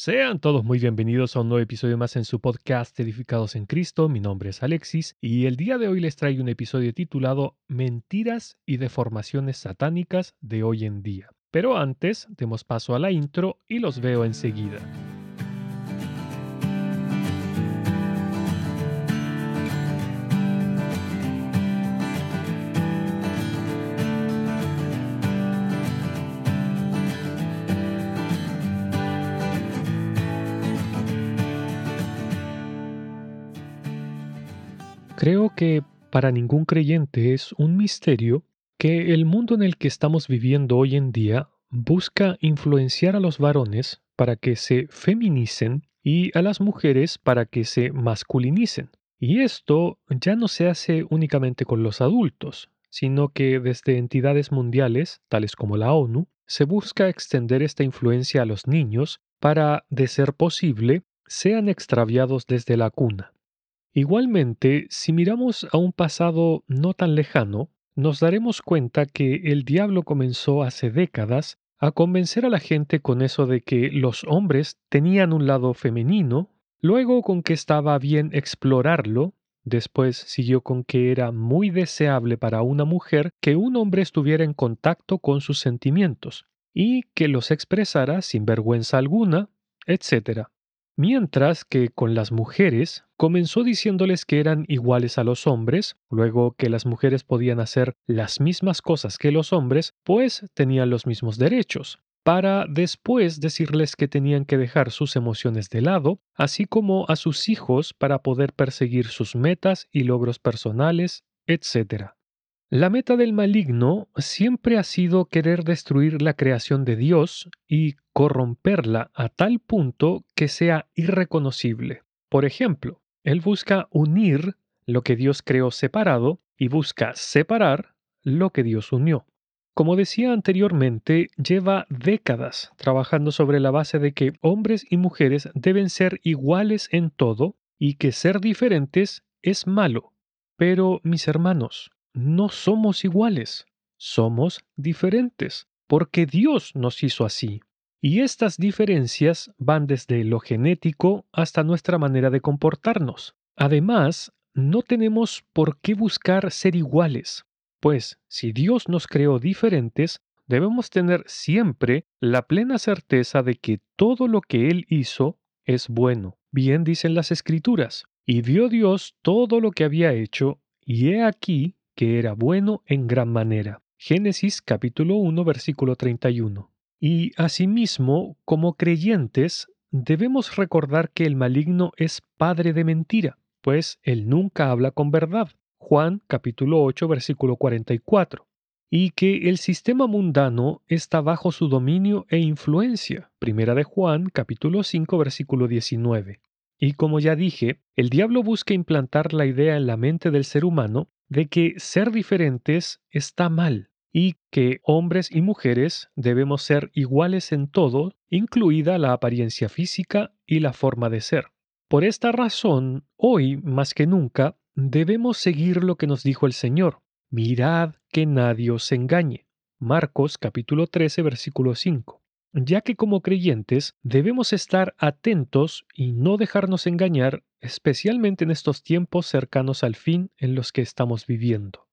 Sean todos muy bienvenidos a un nuevo episodio más en su podcast Edificados en Cristo. Mi nombre es Alexis y el día de hoy les traigo un episodio titulado Mentiras y deformaciones satánicas de hoy en día. Pero antes, demos paso a la intro y los veo enseguida. Creo que para ningún creyente es un misterio que el mundo en el que estamos viviendo hoy en día busca influenciar a los varones para que se feminicen y a las mujeres para que se masculinicen. Y esto ya no se hace únicamente con los adultos, sino que desde entidades mundiales, tales como la ONU, se busca extender esta influencia a los niños para, de ser posible, sean extraviados desde la cuna. Igualmente, si miramos a un pasado no tan lejano, nos daremos cuenta que el diablo comenzó hace décadas a convencer a la gente con eso de que los hombres tenían un lado femenino, luego con que estaba bien explorarlo, después siguió con que era muy deseable para una mujer que un hombre estuviera en contacto con sus sentimientos y que los expresara sin vergüenza alguna, etc mientras que con las mujeres comenzó diciéndoles que eran iguales a los hombres, luego que las mujeres podían hacer las mismas cosas que los hombres, pues tenían los mismos derechos, para después decirles que tenían que dejar sus emociones de lado, así como a sus hijos para poder perseguir sus metas y logros personales, etc. La meta del maligno siempre ha sido querer destruir la creación de Dios y corromperla a tal punto que sea irreconocible. Por ejemplo, él busca unir lo que Dios creó separado y busca separar lo que Dios unió. Como decía anteriormente, lleva décadas trabajando sobre la base de que hombres y mujeres deben ser iguales en todo y que ser diferentes es malo. Pero, mis hermanos, no somos iguales, somos diferentes, porque Dios nos hizo así. Y estas diferencias van desde lo genético hasta nuestra manera de comportarnos. Además, no tenemos por qué buscar ser iguales, pues si Dios nos creó diferentes, debemos tener siempre la plena certeza de que todo lo que Él hizo es bueno. Bien dicen las Escrituras, y vio Dios todo lo que había hecho, y he aquí que era bueno en gran manera. Génesis capítulo 1 versículo 31. Y asimismo, como creyentes, debemos recordar que el maligno es padre de mentira, pues él nunca habla con verdad. Juan capítulo 8 versículo 44. Y que el sistema mundano está bajo su dominio e influencia. Primera de Juan capítulo 5 versículo 19. Y como ya dije, el diablo busca implantar la idea en la mente del ser humano de que ser diferentes está mal y que hombres y mujeres debemos ser iguales en todo, incluida la apariencia física y la forma de ser. Por esta razón, hoy más que nunca, debemos seguir lo que nos dijo el Señor. Mirad que nadie os engañe. Marcos capítulo 13 versículo 5 ya que como creyentes debemos estar atentos y no dejarnos engañar, especialmente en estos tiempos cercanos al fin en los que estamos viviendo.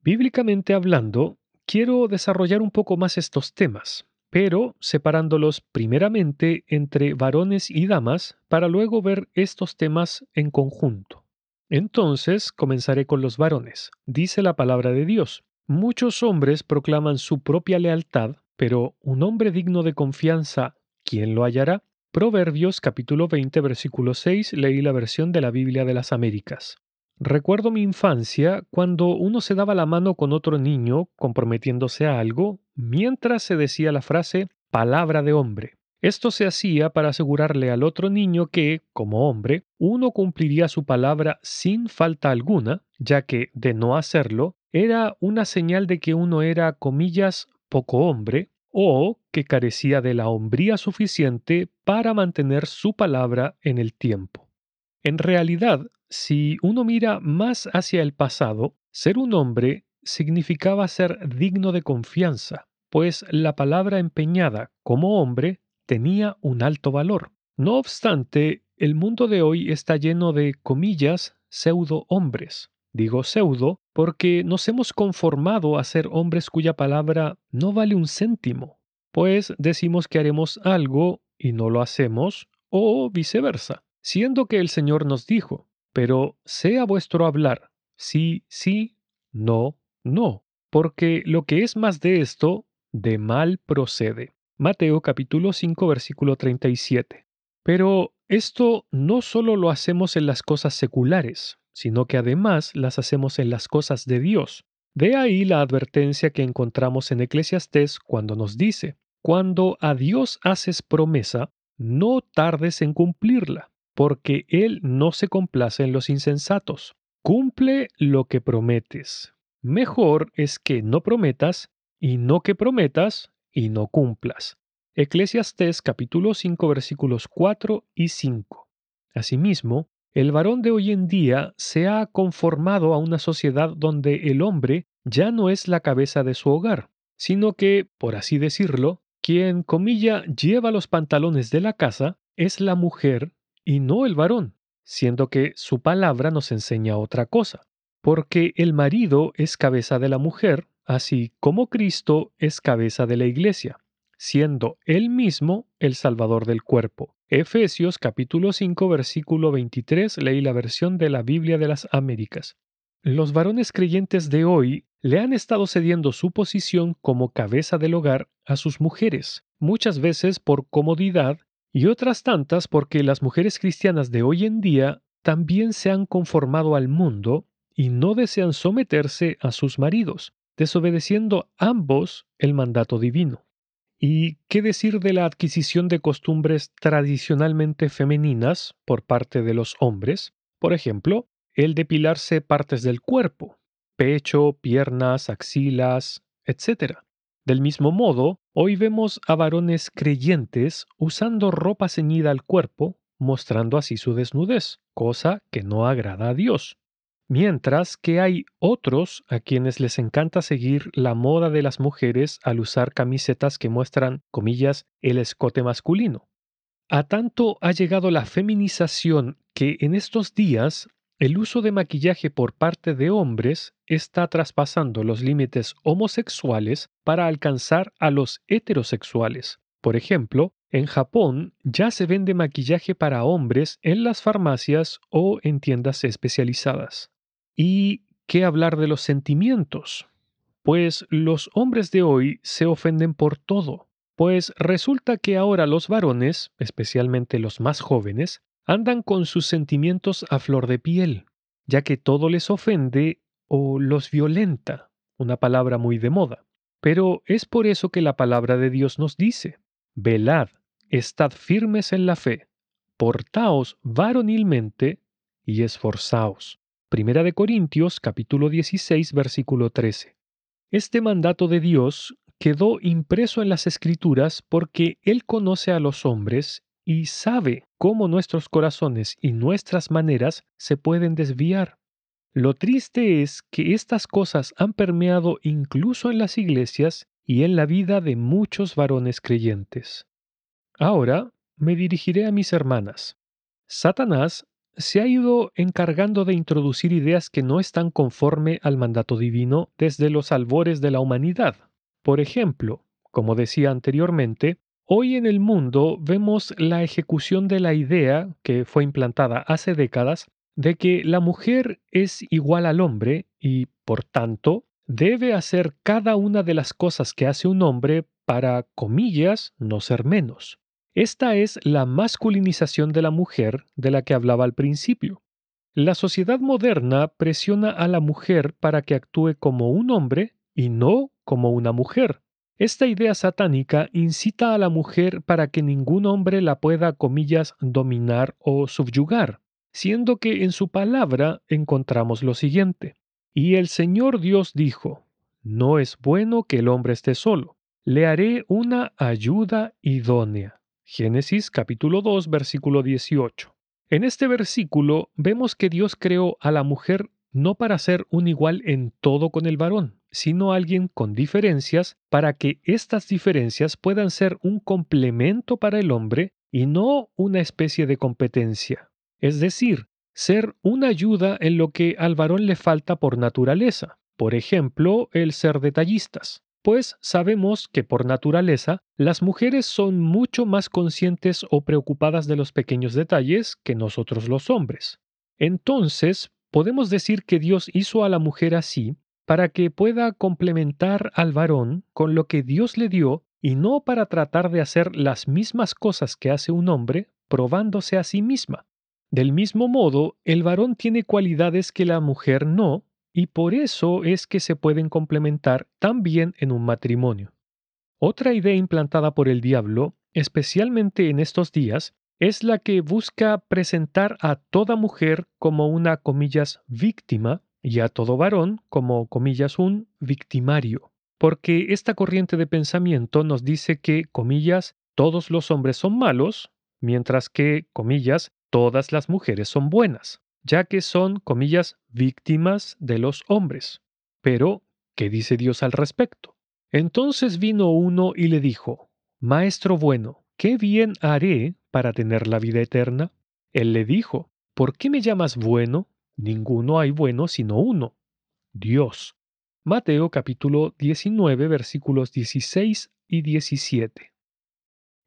Bíblicamente hablando, quiero desarrollar un poco más estos temas, pero separándolos primeramente entre varones y damas para luego ver estos temas en conjunto. Entonces comenzaré con los varones. Dice la palabra de Dios. Muchos hombres proclaman su propia lealtad, pero un hombre digno de confianza, ¿quién lo hallará? Proverbios capítulo 20 versículo 6 leí la versión de la Biblia de las Américas. Recuerdo mi infancia cuando uno se daba la mano con otro niño comprometiéndose a algo mientras se decía la frase palabra de hombre. Esto se hacía para asegurarle al otro niño que, como hombre, uno cumpliría su palabra sin falta alguna, ya que, de no hacerlo, era una señal de que uno era, comillas, poco hombre o que carecía de la hombría suficiente para mantener su palabra en el tiempo. En realidad, si uno mira más hacia el pasado, ser un hombre significaba ser digno de confianza, pues la palabra empeñada como hombre tenía un alto valor. No obstante, el mundo de hoy está lleno de, comillas, pseudo hombres. Digo pseudo porque nos hemos conformado a ser hombres cuya palabra no vale un céntimo, pues decimos que haremos algo y no lo hacemos, o viceversa, siendo que el Señor nos dijo, pero sea vuestro hablar, sí, sí, no, no, porque lo que es más de esto, de mal procede. Mateo capítulo 5 versículo 37. Pero esto no solo lo hacemos en las cosas seculares, sino que además las hacemos en las cosas de Dios. De ahí la advertencia que encontramos en Eclesiastés cuando nos dice, cuando a Dios haces promesa, no tardes en cumplirla, porque Él no se complace en los insensatos. Cumple lo que prometes. Mejor es que no prometas y no que prometas y no cumplas. Eclesiastés capítulo 5 versículos 4 y 5. Asimismo, el varón de hoy en día se ha conformado a una sociedad donde el hombre ya no es la cabeza de su hogar, sino que, por así decirlo, quien, comilla, lleva los pantalones de la casa es la mujer y no el varón, siendo que su palabra nos enseña otra cosa, porque el marido es cabeza de la mujer, así como Cristo es cabeza de la iglesia, siendo él mismo el Salvador del cuerpo. Efesios capítulo 5 versículo 23 leí la versión de la Biblia de las Américas. Los varones creyentes de hoy le han estado cediendo su posición como cabeza del hogar a sus mujeres, muchas veces por comodidad y otras tantas porque las mujeres cristianas de hoy en día también se han conformado al mundo y no desean someterse a sus maridos, desobedeciendo ambos el mandato divino. ¿Y qué decir de la adquisición de costumbres tradicionalmente femeninas por parte de los hombres? Por ejemplo, el depilarse partes del cuerpo, pecho, piernas, axilas, etc. Del mismo modo, hoy vemos a varones creyentes usando ropa ceñida al cuerpo, mostrando así su desnudez, cosa que no agrada a Dios mientras que hay otros a quienes les encanta seguir la moda de las mujeres al usar camisetas que muestran, comillas, el escote masculino. A tanto ha llegado la feminización que en estos días el uso de maquillaje por parte de hombres está traspasando los límites homosexuales para alcanzar a los heterosexuales. Por ejemplo, en Japón ya se vende maquillaje para hombres en las farmacias o en tiendas especializadas. ¿Y qué hablar de los sentimientos? Pues los hombres de hoy se ofenden por todo, pues resulta que ahora los varones, especialmente los más jóvenes, andan con sus sentimientos a flor de piel, ya que todo les ofende o los violenta, una palabra muy de moda. Pero es por eso que la palabra de Dios nos dice, velad, estad firmes en la fe, portaos varonilmente y esforzaos. Primera de Corintios capítulo 16 versículo 13. Este mandato de Dios quedó impreso en las escrituras porque Él conoce a los hombres y sabe cómo nuestros corazones y nuestras maneras se pueden desviar. Lo triste es que estas cosas han permeado incluso en las iglesias y en la vida de muchos varones creyentes. Ahora me dirigiré a mis hermanas. Satanás se ha ido encargando de introducir ideas que no están conforme al mandato divino desde los albores de la humanidad. Por ejemplo, como decía anteriormente, hoy en el mundo vemos la ejecución de la idea que fue implantada hace décadas de que la mujer es igual al hombre y, por tanto, debe hacer cada una de las cosas que hace un hombre para, comillas, no ser menos. Esta es la masculinización de la mujer de la que hablaba al principio. La sociedad moderna presiona a la mujer para que actúe como un hombre y no como una mujer. Esta idea satánica incita a la mujer para que ningún hombre la pueda, comillas, dominar o subyugar, siendo que en su palabra encontramos lo siguiente. Y el Señor Dios dijo, No es bueno que el hombre esté solo, le haré una ayuda idónea. Génesis capítulo 2 versículo 18. En este versículo vemos que Dios creó a la mujer no para ser un igual en todo con el varón, sino alguien con diferencias para que estas diferencias puedan ser un complemento para el hombre y no una especie de competencia. Es decir, ser una ayuda en lo que al varón le falta por naturaleza. Por ejemplo, el ser detallistas. Pues sabemos que por naturaleza las mujeres son mucho más conscientes o preocupadas de los pequeños detalles que nosotros los hombres. Entonces, podemos decir que Dios hizo a la mujer así para que pueda complementar al varón con lo que Dios le dio y no para tratar de hacer las mismas cosas que hace un hombre probándose a sí misma. Del mismo modo, el varón tiene cualidades que la mujer no, y por eso es que se pueden complementar también en un matrimonio. Otra idea implantada por el diablo, especialmente en estos días, es la que busca presentar a toda mujer como una, comillas, víctima y a todo varón como, comillas, un victimario porque esta corriente de pensamiento nos dice que, comillas, todos los hombres son malos, mientras que, comillas, todas las mujeres son buenas, ya que son, comillas, víctimas de los hombres. Pero, ¿qué dice Dios al respecto? Entonces vino uno y le dijo, Maestro bueno, ¿qué bien haré para tener la vida eterna? Él le dijo, ¿por qué me llamas bueno? Ninguno hay bueno sino uno, Dios. Mateo capítulo 19 versículos 16 y 17.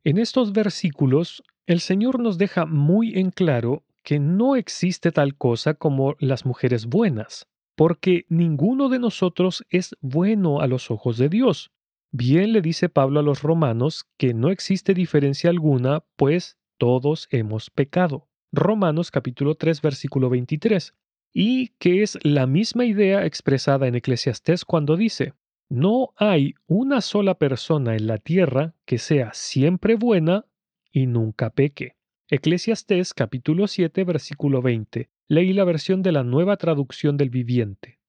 En estos versículos, el Señor nos deja muy en claro que no existe tal cosa como las mujeres buenas, porque ninguno de nosotros es bueno a los ojos de Dios. Bien le dice Pablo a los romanos que no existe diferencia alguna, pues todos hemos pecado. Romanos capítulo 3 versículo 23 y que es la misma idea expresada en Eclesiastés cuando dice, no hay una sola persona en la tierra que sea siempre buena y nunca peque. Eclesiastés capítulo 7 versículo 20. Leí la versión de la nueva traducción del viviente.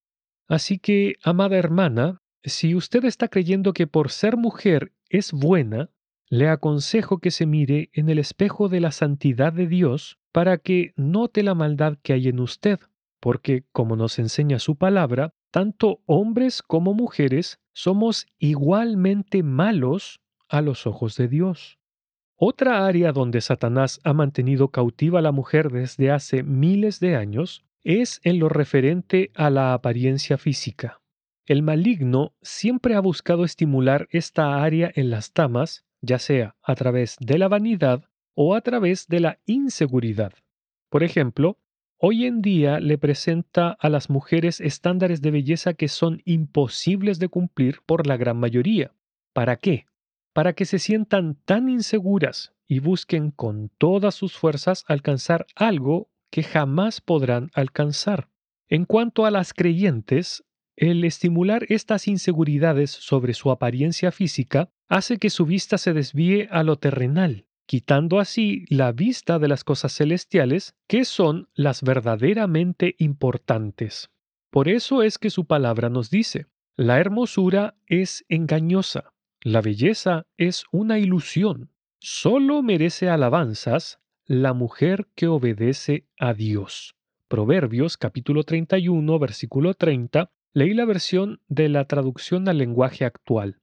Así que, amada hermana, si usted está creyendo que por ser mujer es buena, le aconsejo que se mire en el espejo de la santidad de Dios para que note la maldad que hay en usted porque, como nos enseña su palabra, tanto hombres como mujeres somos igualmente malos a los ojos de Dios. Otra área donde Satanás ha mantenido cautiva a la mujer desde hace miles de años es en lo referente a la apariencia física. El maligno siempre ha buscado estimular esta área en las damas, ya sea a través de la vanidad o a través de la inseguridad. Por ejemplo, hoy en día le presenta a las mujeres estándares de belleza que son imposibles de cumplir por la gran mayoría. ¿Para qué? Para que se sientan tan inseguras y busquen con todas sus fuerzas alcanzar algo que jamás podrán alcanzar. En cuanto a las creyentes, el estimular estas inseguridades sobre su apariencia física hace que su vista se desvíe a lo terrenal quitando así la vista de las cosas celestiales, que son las verdaderamente importantes. Por eso es que su palabra nos dice, la hermosura es engañosa, la belleza es una ilusión, solo merece alabanzas la mujer que obedece a Dios. Proverbios capítulo 31 versículo 30, leí la versión de la traducción al lenguaje actual.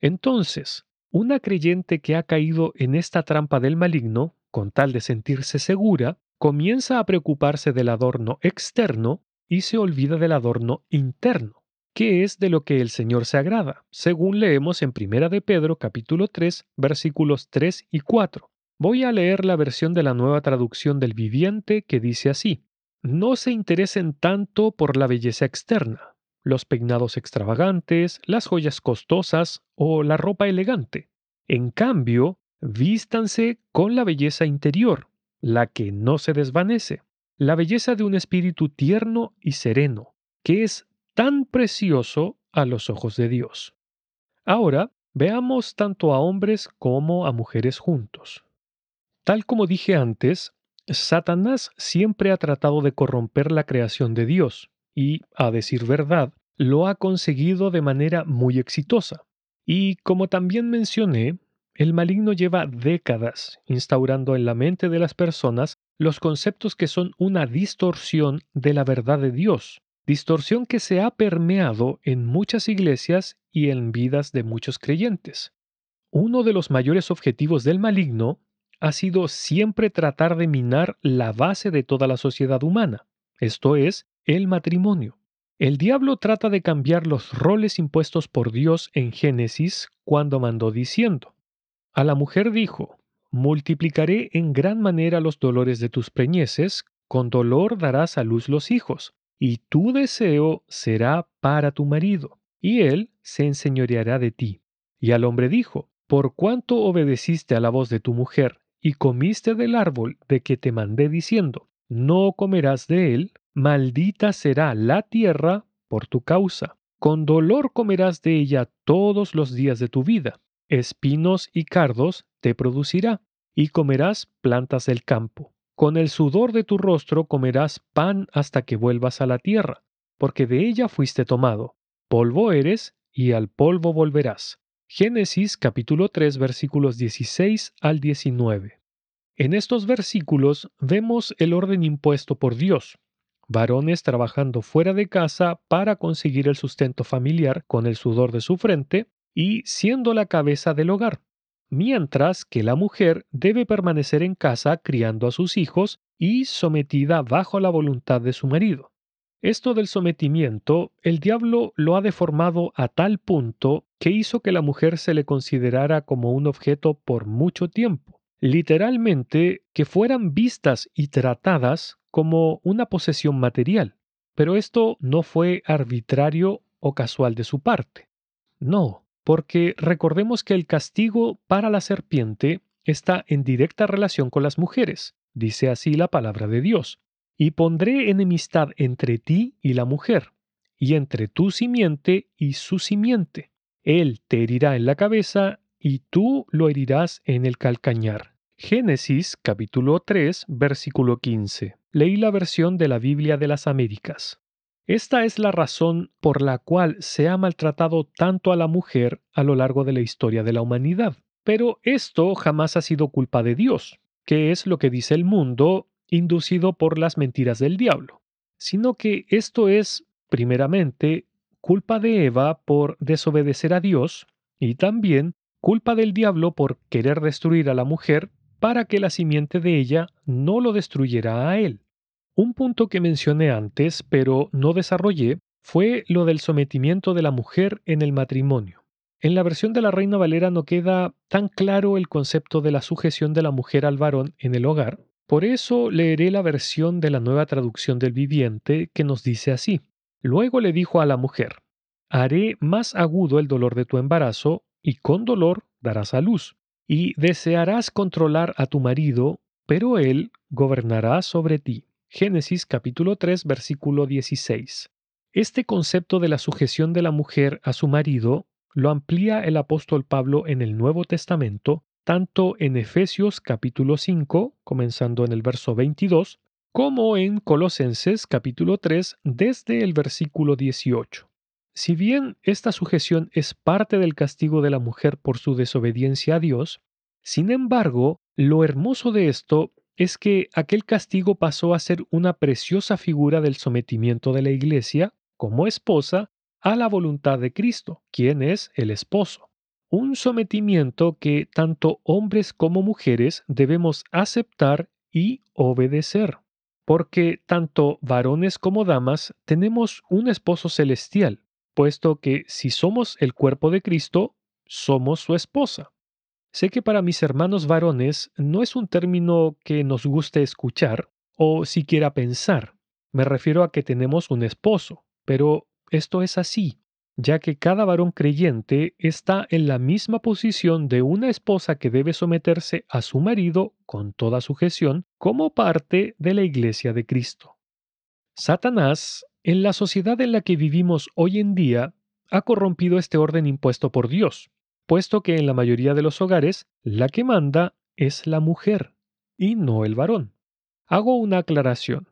Entonces, una creyente que ha caído en esta trampa del maligno, con tal de sentirse segura, comienza a preocuparse del adorno externo y se olvida del adorno interno, que es de lo que el Señor se agrada, según leemos en 1 de Pedro capítulo 3, versículos 3 y 4. Voy a leer la versión de la nueva traducción del viviente que dice así: No se interesen tanto por la belleza externa, los peinados extravagantes, las joyas costosas o la ropa elegante. En cambio, vístanse con la belleza interior, la que no se desvanece, la belleza de un espíritu tierno y sereno, que es tan precioso a los ojos de Dios. Ahora, veamos tanto a hombres como a mujeres juntos. Tal como dije antes, Satanás siempre ha tratado de corromper la creación de Dios, y, a decir verdad, lo ha conseguido de manera muy exitosa. Y como también mencioné, el maligno lleva décadas instaurando en la mente de las personas los conceptos que son una distorsión de la verdad de Dios, distorsión que se ha permeado en muchas iglesias y en vidas de muchos creyentes. Uno de los mayores objetivos del maligno ha sido siempre tratar de minar la base de toda la sociedad humana, esto es, el matrimonio. El diablo trata de cambiar los roles impuestos por Dios en Génesis cuando mandó diciendo, a la mujer dijo, multiplicaré en gran manera los dolores de tus preñeces, con dolor darás a luz los hijos, y tu deseo será para tu marido, y él se enseñoreará de ti. Y al hombre dijo, por cuanto obedeciste a la voz de tu mujer, y comiste del árbol de que te mandé diciendo, no comerás de él, maldita será la tierra por tu causa. Con dolor comerás de ella todos los días de tu vida. Espinos y cardos te producirá, y comerás plantas del campo. Con el sudor de tu rostro comerás pan hasta que vuelvas a la tierra, porque de ella fuiste tomado. Polvo eres, y al polvo volverás. Génesis capítulo 3 versículos 16 al 19. En estos versículos vemos el orden impuesto por Dios. Varones trabajando fuera de casa para conseguir el sustento familiar con el sudor de su frente y siendo la cabeza del hogar, mientras que la mujer debe permanecer en casa criando a sus hijos y sometida bajo la voluntad de su marido. Esto del sometimiento, el diablo lo ha deformado a tal punto que hizo que la mujer se le considerara como un objeto por mucho tiempo literalmente que fueran vistas y tratadas como una posesión material. Pero esto no fue arbitrario o casual de su parte. No, porque recordemos que el castigo para la serpiente está en directa relación con las mujeres, dice así la palabra de Dios. Y pondré enemistad entre ti y la mujer, y entre tu simiente y su simiente. Él te herirá en la cabeza y tú lo herirás en el calcañar. Génesis capítulo 3 versículo 15. Leí la versión de la Biblia de las Américas. Esta es la razón por la cual se ha maltratado tanto a la mujer a lo largo de la historia de la humanidad. Pero esto jamás ha sido culpa de Dios, que es lo que dice el mundo, inducido por las mentiras del diablo, sino que esto es, primeramente, culpa de Eva por desobedecer a Dios y también culpa del diablo por querer destruir a la mujer para que la simiente de ella no lo destruyera a él. Un punto que mencioné antes, pero no desarrollé, fue lo del sometimiento de la mujer en el matrimonio. En la versión de la Reina Valera no queda tan claro el concepto de la sujeción de la mujer al varón en el hogar, por eso leeré la versión de la nueva traducción del viviente que nos dice así. Luego le dijo a la mujer, Haré más agudo el dolor de tu embarazo, y con dolor darás a luz y desearás controlar a tu marido, pero él gobernará sobre ti. Génesis capítulo 3 versículo 16. Este concepto de la sujeción de la mujer a su marido lo amplía el apóstol Pablo en el Nuevo Testamento, tanto en Efesios capítulo 5, comenzando en el verso 22, como en Colosenses capítulo 3 desde el versículo 18. Si bien esta sujeción es parte del castigo de la mujer por su desobediencia a Dios, sin embargo, lo hermoso de esto es que aquel castigo pasó a ser una preciosa figura del sometimiento de la Iglesia, como esposa, a la voluntad de Cristo, quien es el esposo. Un sometimiento que tanto hombres como mujeres debemos aceptar y obedecer, porque tanto varones como damas tenemos un esposo celestial, puesto que si somos el cuerpo de Cristo, somos su esposa. Sé que para mis hermanos varones no es un término que nos guste escuchar o siquiera pensar. Me refiero a que tenemos un esposo, pero esto es así, ya que cada varón creyente está en la misma posición de una esposa que debe someterse a su marido con toda sujeción como parte de la iglesia de Cristo. Satanás, en la sociedad en la que vivimos hoy en día, ha corrompido este orden impuesto por Dios, puesto que en la mayoría de los hogares la que manda es la mujer y no el varón. Hago una aclaración.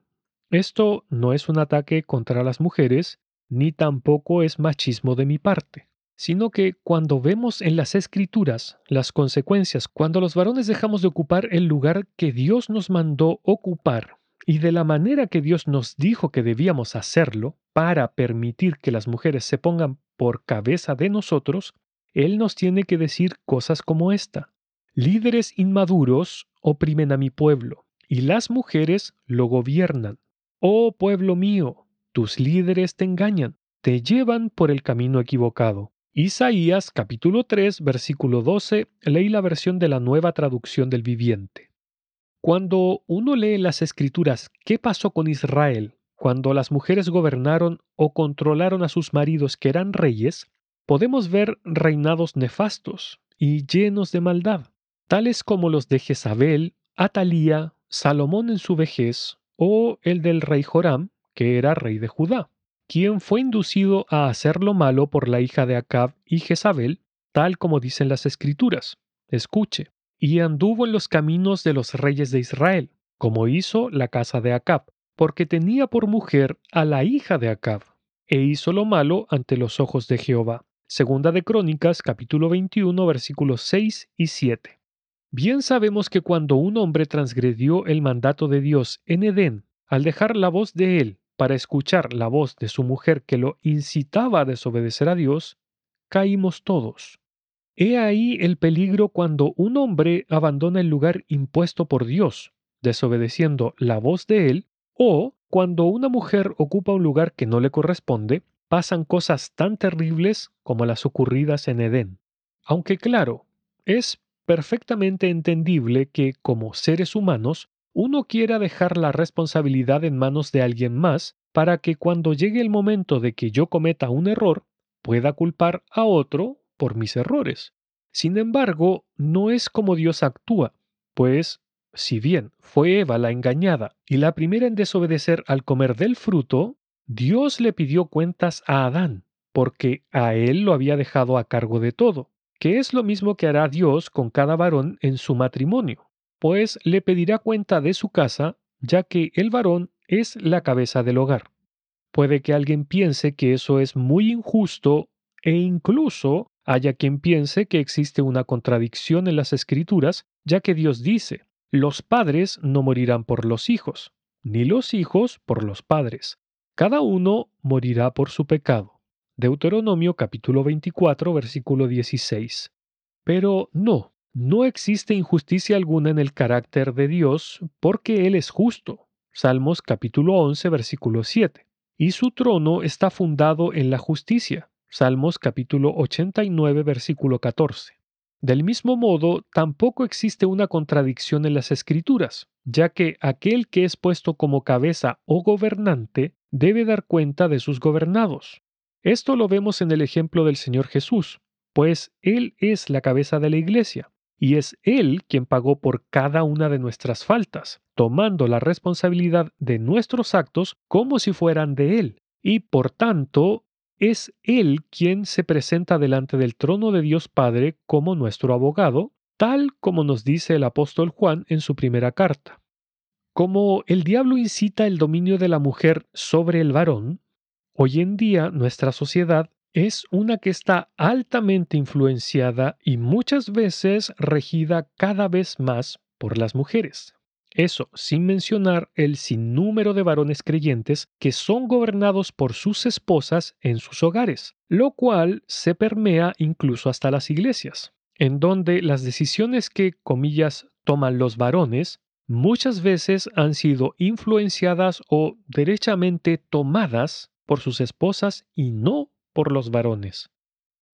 Esto no es un ataque contra las mujeres, ni tampoco es machismo de mi parte, sino que cuando vemos en las escrituras las consecuencias cuando los varones dejamos de ocupar el lugar que Dios nos mandó ocupar y de la manera que Dios nos dijo que debíamos hacerlo para permitir que las mujeres se pongan por cabeza de nosotros, Él nos tiene que decir cosas como esta. líderes inmaduros oprimen a mi pueblo, y las mujeres lo gobiernan. Oh pueblo mío, tus líderes te engañan, te llevan por el camino equivocado. Isaías capítulo 3 versículo 12 leí la versión de la nueva traducción del viviente. Cuando uno lee las escrituras, ¿qué pasó con Israel cuando las mujeres gobernaron o controlaron a sus maridos que eran reyes? Podemos ver reinados nefastos y llenos de maldad, tales como los de Jezabel, Atalía, Salomón en su vejez o el del rey Joram, que era rey de Judá, quien fue inducido a hacer lo malo por la hija de Acab y Jezabel, tal como dicen las escrituras. Escuche, y anduvo en los caminos de los reyes de Israel, como hizo la casa de Acab, porque tenía por mujer a la hija de Acab, e hizo lo malo ante los ojos de Jehová. Segunda de Crónicas, capítulo 21, versículos 6 y 7. Bien sabemos que cuando un hombre transgredió el mandato de Dios en Edén, al dejar la voz de él para escuchar la voz de su mujer que lo incitaba a desobedecer a Dios, caímos todos. He ahí el peligro cuando un hombre abandona el lugar impuesto por Dios, desobedeciendo la voz de él, o cuando una mujer ocupa un lugar que no le corresponde, pasan cosas tan terribles como las ocurridas en Edén. Aunque claro, es perfectamente entendible que, como seres humanos, uno quiera dejar la responsabilidad en manos de alguien más para que cuando llegue el momento de que yo cometa un error, pueda culpar a otro por mis errores. Sin embargo, no es como Dios actúa, pues, si bien fue Eva la engañada y la primera en desobedecer al comer del fruto, Dios le pidió cuentas a Adán, porque a él lo había dejado a cargo de todo, que es lo mismo que hará Dios con cada varón en su matrimonio, pues le pedirá cuenta de su casa, ya que el varón es la cabeza del hogar. Puede que alguien piense que eso es muy injusto e incluso haya quien piense que existe una contradicción en las escrituras, ya que Dios dice, los padres no morirán por los hijos, ni los hijos por los padres. Cada uno morirá por su pecado. Deuteronomio capítulo 24 versículo 16. Pero no, no existe injusticia alguna en el carácter de Dios porque Él es justo. Salmos capítulo 11 versículo 7. Y su trono está fundado en la justicia. Salmos capítulo 89 versículo 14. Del mismo modo, tampoco existe una contradicción en las escrituras, ya que aquel que es puesto como cabeza o gobernante debe dar cuenta de sus gobernados. Esto lo vemos en el ejemplo del Señor Jesús, pues Él es la cabeza de la iglesia, y es Él quien pagó por cada una de nuestras faltas, tomando la responsabilidad de nuestros actos como si fueran de Él, y por tanto es Él quien se presenta delante del trono de Dios Padre como nuestro abogado, tal como nos dice el apóstol Juan en su primera carta. Como el diablo incita el dominio de la mujer sobre el varón, hoy en día nuestra sociedad es una que está altamente influenciada y muchas veces regida cada vez más por las mujeres. Eso sin mencionar el sinnúmero de varones creyentes que son gobernados por sus esposas en sus hogares, lo cual se permea incluso hasta las iglesias, en donde las decisiones que, comillas, toman los varones muchas veces han sido influenciadas o derechamente tomadas por sus esposas y no por los varones.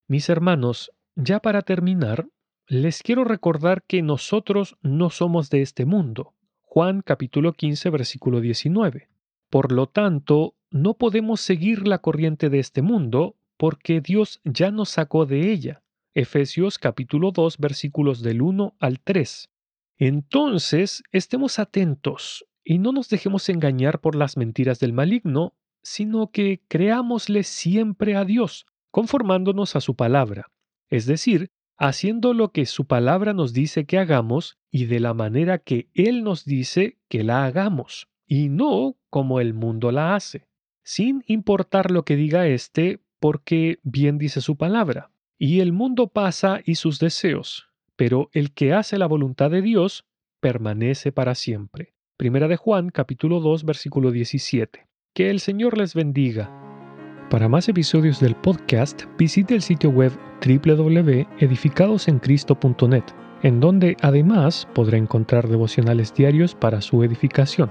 Mis hermanos, ya para terminar, les quiero recordar que nosotros no somos de este mundo. Juan capítulo 15 versículo 19. Por lo tanto, no podemos seguir la corriente de este mundo porque Dios ya nos sacó de ella. Efesios capítulo 2 versículos del 1 al 3. Entonces, estemos atentos y no nos dejemos engañar por las mentiras del maligno, sino que creámosle siempre a Dios, conformándonos a su palabra. Es decir, haciendo lo que su palabra nos dice que hagamos y de la manera que Él nos dice que la hagamos, y no como el mundo la hace, sin importar lo que diga éste, porque bien dice su palabra. Y el mundo pasa y sus deseos, pero el que hace la voluntad de Dios permanece para siempre. Primera de Juan capítulo 2 versículo 17. Que el Señor les bendiga. Para más episodios del podcast, visite el sitio web www.edificadosencristo.net. en donde además podrá encontrar devocionales diarios para su edificación.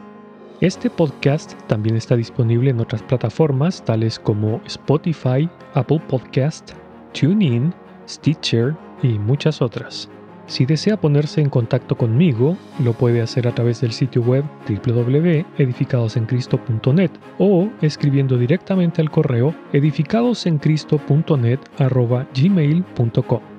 Este podcast también está disponible en otras plataformas tales como Spotify, Apple Podcast, TuneIn, Stitcher y muchas otras. Si desea ponerse en contacto conmigo, lo puede hacer a través del sitio web www.edificadosencristo.net o escribiendo directamente al correo edificadosencristo.net@gmail.com.